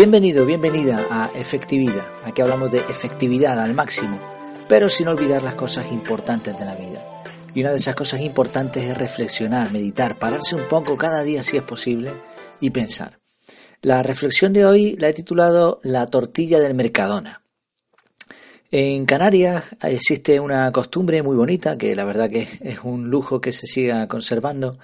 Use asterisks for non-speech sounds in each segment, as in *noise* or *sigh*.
Bienvenido, bienvenida a Efectividad. Aquí hablamos de efectividad al máximo, pero sin olvidar las cosas importantes de la vida. Y una de esas cosas importantes es reflexionar, meditar, pararse un poco cada día si es posible y pensar. La reflexión de hoy la he titulado La tortilla del Mercadona. En Canarias existe una costumbre muy bonita, que la verdad que es un lujo que se siga conservando,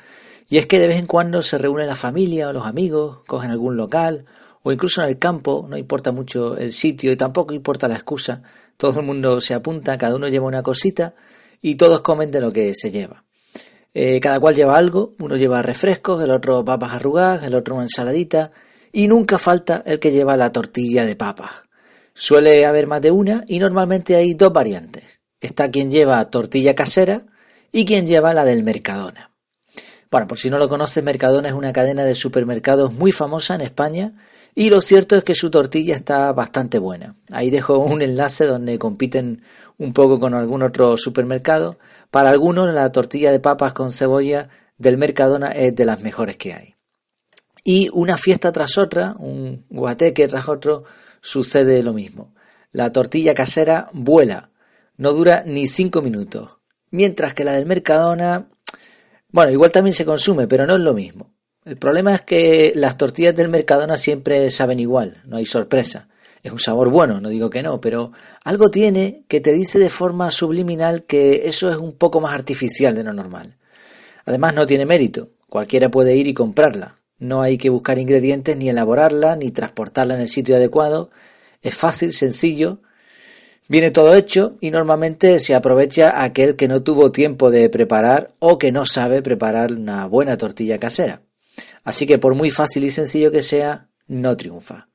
y es que de vez en cuando se reúne la familia o los amigos, cogen algún local o incluso en el campo, no importa mucho el sitio y tampoco importa la excusa, todo el mundo se apunta, cada uno lleva una cosita y todos comen de lo que se lleva. Eh, cada cual lleva algo, uno lleva refrescos, el otro papas arrugadas, el otro una ensaladita y nunca falta el que lleva la tortilla de papas. Suele haber más de una y normalmente hay dos variantes. Está quien lleva tortilla casera y quien lleva la del Mercadona. Bueno, por si no lo conoces, Mercadona es una cadena de supermercados muy famosa en España y lo cierto es que su tortilla está bastante buena. Ahí dejo un enlace donde compiten un poco con algún otro supermercado. Para algunos la tortilla de papas con cebolla del Mercadona es de las mejores que hay. Y una fiesta tras otra, un guateque tras otro, sucede lo mismo. La tortilla casera vuela, no dura ni cinco minutos. Mientras que la del Mercadona, bueno, igual también se consume, pero no es lo mismo. El problema es que las tortillas del Mercadona siempre saben igual, no hay sorpresa. Es un sabor bueno, no digo que no, pero algo tiene que te dice de forma subliminal que eso es un poco más artificial de lo normal. Además no tiene mérito, cualquiera puede ir y comprarla. No hay que buscar ingredientes ni elaborarla ni transportarla en el sitio adecuado. Es fácil, sencillo. Viene todo hecho y normalmente se aprovecha aquel que no tuvo tiempo de preparar o que no sabe preparar una buena tortilla casera. Así que por muy fácil y sencillo que sea, no triunfa.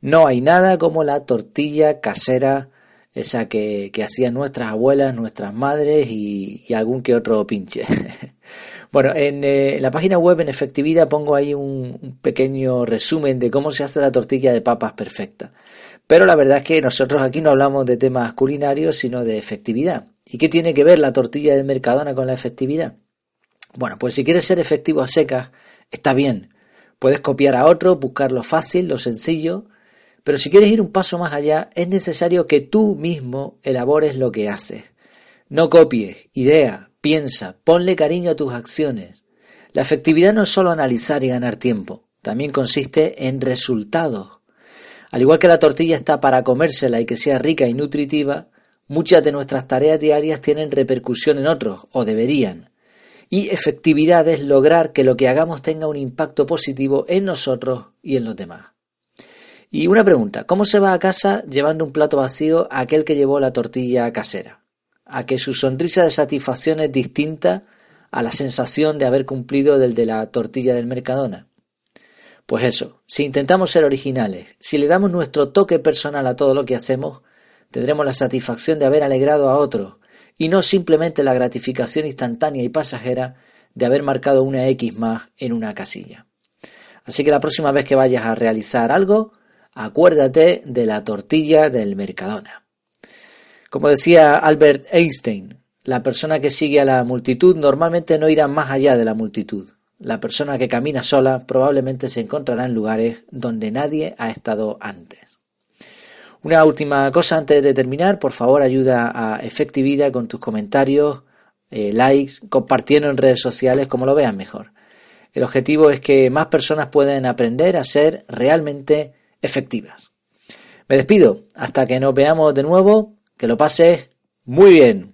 No hay nada como la tortilla casera, esa que, hacían nuestras abuelas, nuestras madres y, algún que otro pinche. *laughs* bueno, eh, en la página web en efectividad pongo ahí un, un pequeño resumen de cómo se hace la tortilla de papas perfecta. Pero la verdad es que nosotros aquí no hablamos de temas culinarios, sino de efectividad. ¿Y qué tiene que ver la tortilla de Mercadona con la efectividad? Bueno, pues si quieres ser efectivo a secas, Está bien, puedes copiar a otro, buscar lo fácil, lo sencillo, pero si quieres ir un paso más allá, es necesario que tú mismo elabores lo que haces. No copies, idea, piensa, ponle cariño a tus acciones. La efectividad no es solo analizar y ganar tiempo, también consiste en resultados. Al igual que la tortilla está para comérsela y que sea rica y nutritiva, muchas de nuestras tareas diarias tienen repercusión en otros, o deberían y efectividad es lograr que lo que hagamos tenga un impacto positivo en nosotros y en los demás. Y una pregunta, ¿cómo se va a casa llevando un plato vacío aquel que llevó la tortilla casera? A que su sonrisa de satisfacción es distinta a la sensación de haber cumplido del de la tortilla del Mercadona. Pues eso, si intentamos ser originales, si le damos nuestro toque personal a todo lo que hacemos, tendremos la satisfacción de haber alegrado a otros, y no simplemente la gratificación instantánea y pasajera de haber marcado una X más en una casilla. Así que la próxima vez que vayas a realizar algo, acuérdate de la tortilla del Mercadona. Como decía Albert Einstein, la persona que sigue a la multitud normalmente no irá más allá de la multitud. La persona que camina sola probablemente se encontrará en lugares donde nadie ha estado antes. Una última cosa antes de terminar, por favor ayuda a Efectividad con tus comentarios, eh, likes, compartiendo en redes sociales como lo veas mejor. El objetivo es que más personas puedan aprender a ser realmente efectivas. Me despido, hasta que nos veamos de nuevo, que lo pases muy bien.